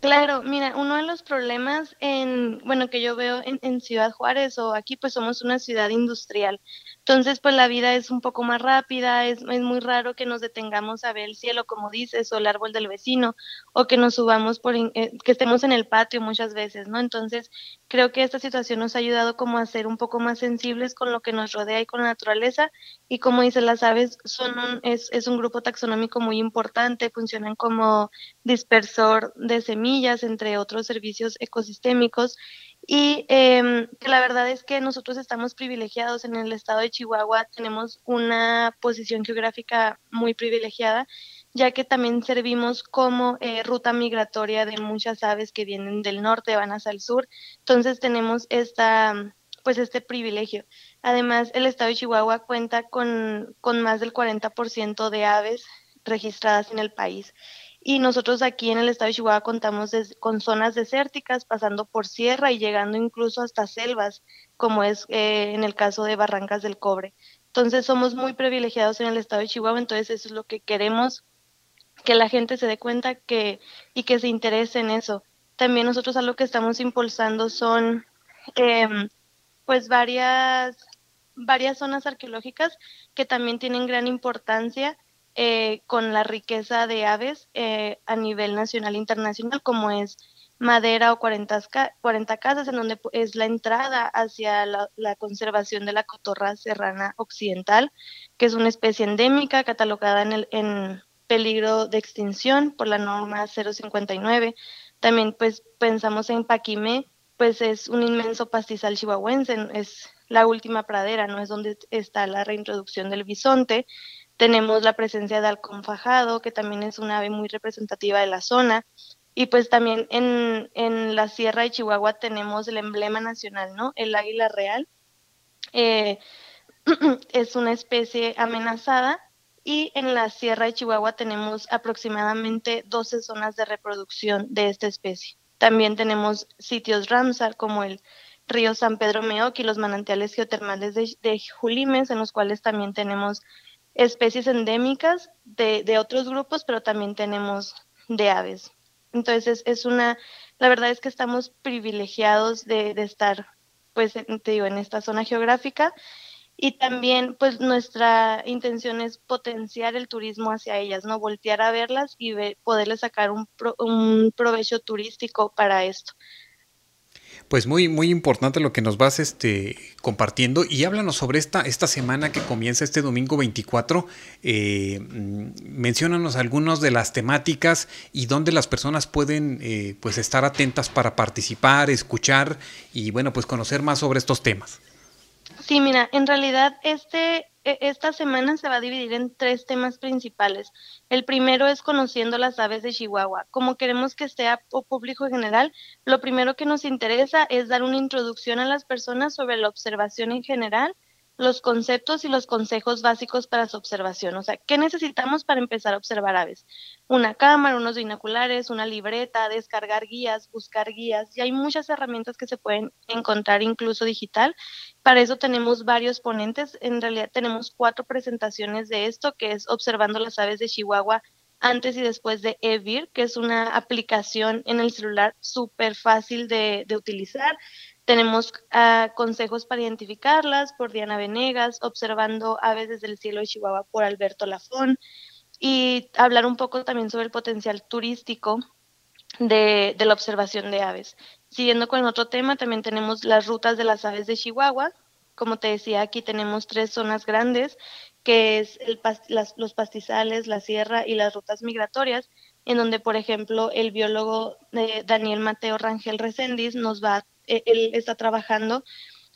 Claro, mira, uno de los problemas en, bueno, que yo veo en, en, Ciudad Juárez o aquí, pues somos una ciudad industrial. Entonces, pues la vida es un poco más rápida, es, es, muy raro que nos detengamos a ver el cielo, como dices, o el árbol del vecino, o que nos subamos por, eh, que estemos en el patio muchas veces, ¿no? Entonces, creo que esta situación nos ha ayudado como a ser un poco más sensibles con lo que nos rodea y con la naturaleza, y como dice, las aves son un, es, es un grupo taxonómico muy importante, funcionan como dispersor de semillas, entre otros servicios ecosistémicos, y eh, la verdad es que nosotros estamos privilegiados. En el estado de Chihuahua, tenemos una posición geográfica muy privilegiada, ya que también servimos como eh, ruta migratoria de muchas aves que vienen del norte, van hacia el sur. Entonces tenemos esta, pues este privilegio. Además, el estado de Chihuahua cuenta con, con más del 40% de aves registradas en el país. Y nosotros aquí en el estado de Chihuahua contamos con zonas desérticas, pasando por sierra y llegando incluso hasta selvas, como es eh, en el caso de Barrancas del Cobre. Entonces somos muy privilegiados en el estado de Chihuahua, entonces eso es lo que queremos que la gente se dé cuenta que y que se interese en eso. También nosotros algo que estamos impulsando son em, pues varias varias zonas arqueológicas que también tienen gran importancia eh, con la riqueza de aves eh, a nivel nacional e internacional, como es Madera o 40, 40 casas, en donde es la entrada hacia la, conservación de la cotorra serrana occidental, que es una especie endémica catalogada en, el, en peligro de extinción por la norma 059. También pues pensamos en Paquimé, pues es un inmenso pastizal chihuahuense, es la última pradera, no es donde está la reintroducción del bisonte. Tenemos la presencia de halcón fajado, que también es una ave muy representativa de la zona. Y pues también en, en, la Sierra de Chihuahua tenemos el emblema nacional, ¿no? El águila real. Eh, es una especie amenazada y en la Sierra de Chihuahua tenemos aproximadamente 12 zonas de reproducción de esta especie. También tenemos sitios Ramsar como el río San Pedro Meoc y los manantiales geotermales de, de Julimes, en los cuales también tenemos especies endémicas de, de otros grupos, pero también tenemos de aves. Entonces es una, la verdad es que estamos privilegiados de, estar, pues, te digo, en esta zona geográfica y también, pues, nuestra intención es potenciar el turismo hacia ellas, ¿no? Voltear a verlas y poderles sacar un, un provecho turístico para esto. Pues muy, muy importante lo que nos vas este, compartiendo y háblanos sobre esta, esta semana que comienza este domingo 24. Eh, mm, menciónanos algunas de las temáticas y dónde las personas pueden eh, pues estar atentas para participar, escuchar y bueno, pues conocer más sobre estos temas. Sí, mira, en realidad este e, esta semana se va a dividir en tres temas principales. El primero es conociendo las aves de Chihuahua. Como queremos que sea público en general, lo primero que nos interesa es dar una introducción a las personas sobre la observación en general los conceptos y los consejos básicos para su observación. O sea, ¿qué necesitamos para empezar a observar aves? Una cámara, unos binoculares, una libreta, descargar guías, buscar guías. Y hay muchas herramientas que se pueden encontrar incluso digital. Para eso tenemos varios ponentes. En realidad tenemos cuatro presentaciones de esto, que es Observando las aves de Chihuahua antes y después de EVIR, que es una aplicación en el celular súper fácil de, de utilizar tenemos uh, consejos para identificarlas por Diana Venegas, observando aves desde el cielo de Chihuahua por Alberto Lafón y hablar un poco también sobre el potencial turístico de, la observación de aves. Siguiendo con otro tema, también tenemos las rutas de las aves de Chihuahua. Como te decía, aquí tenemos tres zonas grandes, que es el, las, los pastizales, la sierra y las rutas migratorias, en donde, por ejemplo, el biólogo eh, Daniel Mateo Rangel Reséndiz nos va a e, él está trabajando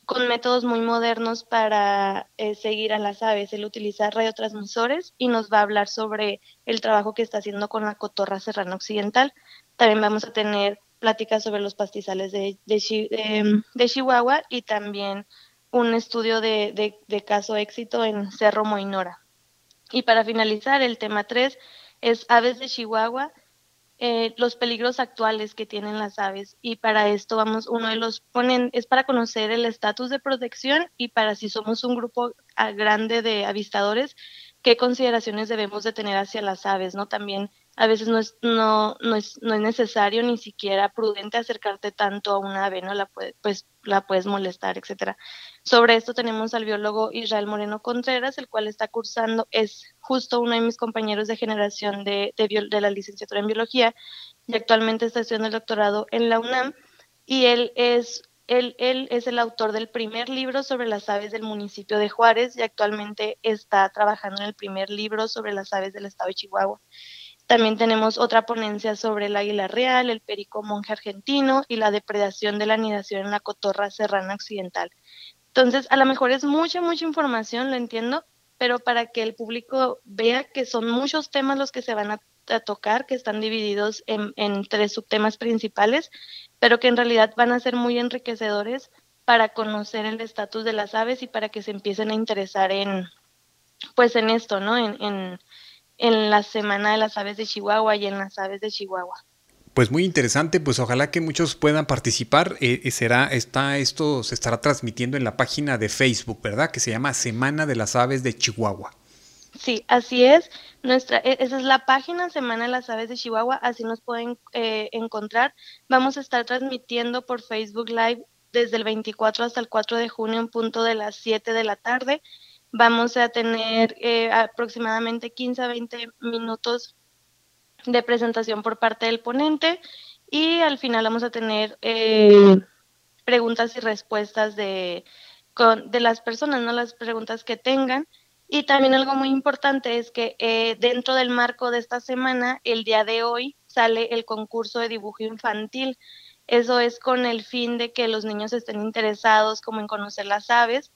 con métodos muy modernos para eh, seguir a las aves. Él utiliza radiotransmisores y nos va a hablar sobre el trabajo que está haciendo con la cotorra serrana occidental. También vamos a tener pláticas sobre los pastizales de, de, Chihuahua y también un estudio de, de, caso éxito en Cerro Moinora. Y para finalizar, el tema 3 es aves de Chihuahua eh, los peligros actuales que tienen las aves y para esto vamos, uno de los ponen, es para conocer el estatus de protección y para si somos un grupo ah, grande de avistadores, qué consideraciones debemos de tener hacia las aves, ¿no? También a veces no es, no, no es, no es necesario ni siquiera prudente acercarte tanto a una ave, ¿no? La pues la puedes molestar, etcétera. Sobre esto tenemos al biólogo Israel Moreno Contreras, el cual está cursando, es justo uno de mis compañeros de generación de, de, de la licenciatura en biología y actualmente está estudiando el doctorado en la UNAM y él es él, él, es el autor del primer libro sobre las aves del municipio de Juárez y actualmente está trabajando en el primer libro sobre las aves del estado de Chihuahua. También tenemos otra ponencia sobre el águila real, el perico monje argentino y la depredación de la anidación en la cotorra serrana occidental. Entonces, a lo mejor es mucha, mucha información, lo entiendo, pero para que el público vea que son muchos temas los que se van a, tocar, que están divididos en, en, tres subtemas principales, pero que en realidad van a ser muy enriquecedores para conocer el estatus de las aves y para que se empiecen a interesar en, pues en esto, ¿no? En, en, en la Semana de las Aves de Chihuahua y en las Aves de Chihuahua. Pues muy interesante, pues ojalá que muchos puedan participar. Eh, eh, será, está, esto se estará transmitiendo en la página de Facebook, ¿verdad? Que se llama Semana de las Aves de Chihuahua. Sí, así es. Nuestra, e, esa es la página Semana de las Aves de Chihuahua, así nos pueden eh, encontrar. Vamos a estar transmitiendo por Facebook Live desde el 24 hasta el 4 de junio en punto de las 7 de la tarde. Vamos a tener eh, aproximadamente 15 a 20 minutos de presentación por parte del ponente y al final vamos a tener eh, preguntas y respuestas de, de las personas, no las preguntas que tengan. Y también algo muy importante es que eh, dentro del marco de esta semana, el día de hoy, sale el concurso de dibujo infantil. Eso es con el fin de que los niños estén interesados como en conocer las aves.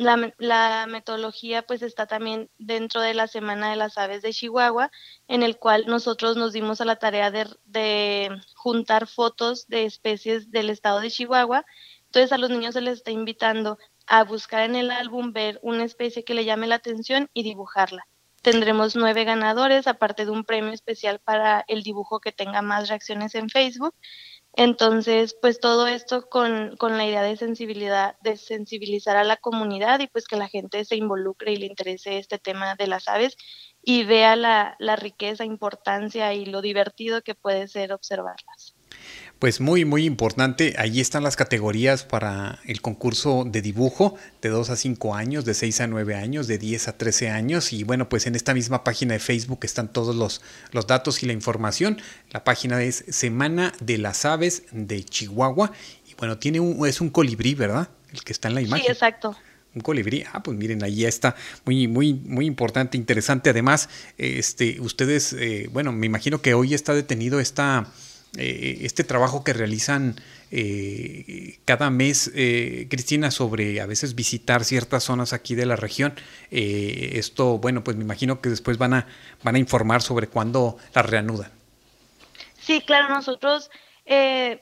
La, la, metodología pues está también dentro de la Semana de las Aves de Chihuahua, en el cual nosotros nos dimos a la tarea de, de juntar fotos de especies del estado de Chihuahua. Entonces a los niños se les está invitando a buscar en el álbum, ver una especie que le llame la atención y dibujarla. Tendremos nueve ganadores, aparte de un premio especial para el dibujo que tenga más reacciones en Facebook. Entonces, pues todo esto con, con, la idea de sensibilidad, de sensibilizar a la comunidad y pues que la gente se involucre y le interese este tema de las aves y vea la, la riqueza, importancia y lo divertido que puede ser observarlas. Pues muy, muy importante. Allí están las categorías para el concurso de dibujo de 2 a 5 años, de 6 a 9 años, de 10 a 13 años. Y bueno, pues en esta misma página de Facebook están todos los, los datos y la información. La página es Semana de las Aves de Chihuahua. Y bueno, tiene un, es un colibrí, ¿verdad? El que está en la imagen. Sí, exacto un colibrí. Ah, pues miren, ahí está muy, muy, muy importante, interesante. Además, este, ustedes, eh, bueno, me imagino que hoy está detenido esta eh, este trabajo que realizan eh, cada mes, eh, Cristina, sobre a veces visitar ciertas zonas aquí de la región. esto, bueno, pues me imagino que después van a, van a informar sobre cuándo la reanudan. Sí, claro, nosotros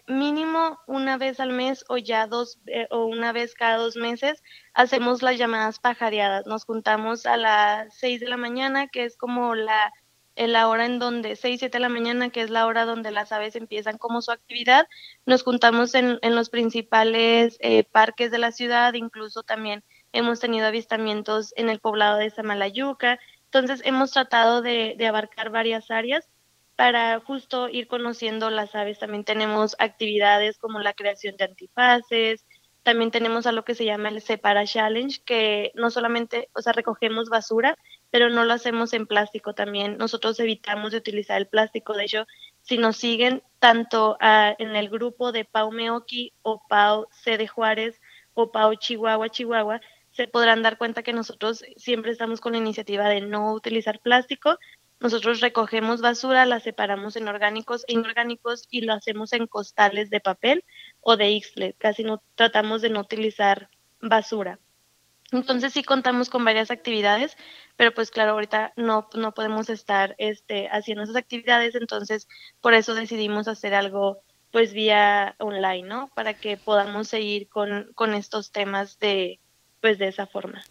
mínimo una vez al mes o ya dos o una vez cada dos meses hacemos las llamadas pajareadas. Nos juntamos a las seis de la mañana, que es como la en la hora en donde 6, 7 de la mañana, que es la hora donde las aves empiezan como su actividad. Nos juntamos en, en los principales eh, parques de la ciudad, incluso también hemos tenido avistamientos en el poblado de Samalayuca. Entonces hemos tratado de, de abarcar varias áreas para justo ir conociendo las aves. También tenemos actividades como la creación de antifaces, también tenemos a lo que se llama el Separa Challenge, que no solamente, o sea, recogemos basura, pero no lo hacemos en plástico también. Nosotros evitamos de utilizar el plástico. De hecho, si nos siguen tanto en el grupo de Pau Meoki o Pau C Juárez o Pau Chihuahua, Chihuahua, se podrán dar cuenta que nosotros siempre estamos con la iniciativa de no utilizar plástico. Nosotros recogemos basura, la separamos en orgánicos e inorgánicos y lo hacemos en costales de papel o de Ixlet. Casi no tratamos de no utilizar basura. Entonces sí contamos con varias actividades, pero pues claro, ahorita no, no podemos estar este, haciendo esas actividades, entonces por eso decidimos hacer algo pues vía online, ¿no? Para que podamos seguir con, con estos temas de, pues de esa forma.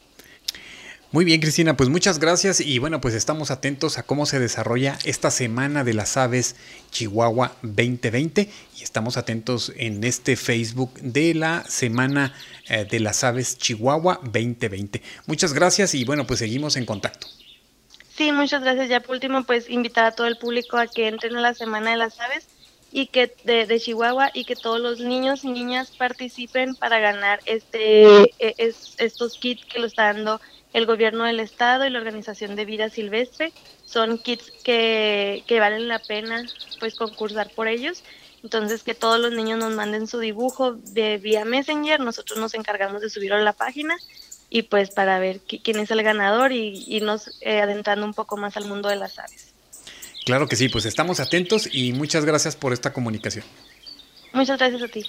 Muy bien, Cristina, pues muchas gracias y bueno, pues estamos atentos a cómo se desarrolla esta semana de las aves Chihuahua 2020 y estamos atentos en este Facebook de la semana eh, de las aves Chihuahua 2020. Muchas gracias y bueno, pues seguimos en contacto. Sí, muchas gracias. Ya por último, pues invitar a todo el público a que entren a la semana de las aves y que de, Chihuahua y que todos los niños y niñas participen para ganar este e, es, estos kits que lo está dando el gobierno del estado y la organización de vida silvestre. Son kits que, que valen la pena pues concursar por ellos. Entonces que todos los niños nos manden su dibujo de vía Messenger, nosotros nos encargamos de subirlo a la página y pues para ver quién es el ganador y irnos eh, adentrando un poco más al mundo de las aves. Claro que sí, pues estamos atentos y muchas gracias por esta comunicación. Muchas gracias a ti.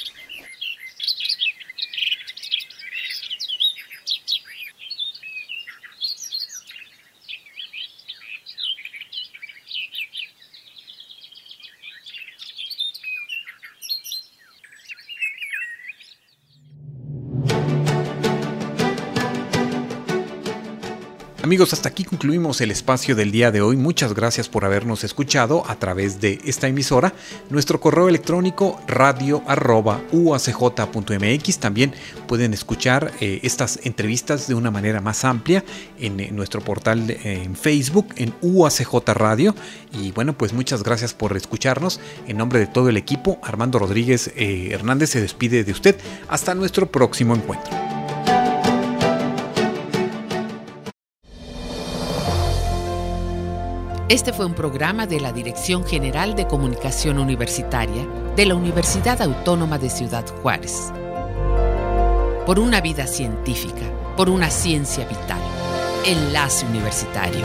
Hasta aquí concluimos el espacio del día de hoy. Muchas gracias por habernos escuchado a través de esta emisora. Nuestro correo electrónico radio uacj.mx. También pueden escuchar eh, estas entrevistas de una manera más amplia en, en nuestro portal en Facebook, en UACJ Radio. Y bueno, pues muchas gracias por escucharnos. En nombre de todo el equipo, Armando Rodríguez eh, Hernández se despide de usted. Hasta nuestro próximo encuentro. Este fue un programa de la Dirección General de Comunicación Universitaria de la Universidad Autónoma de Ciudad Juárez. Por una vida científica, por una ciencia vital. Enlace Universitario.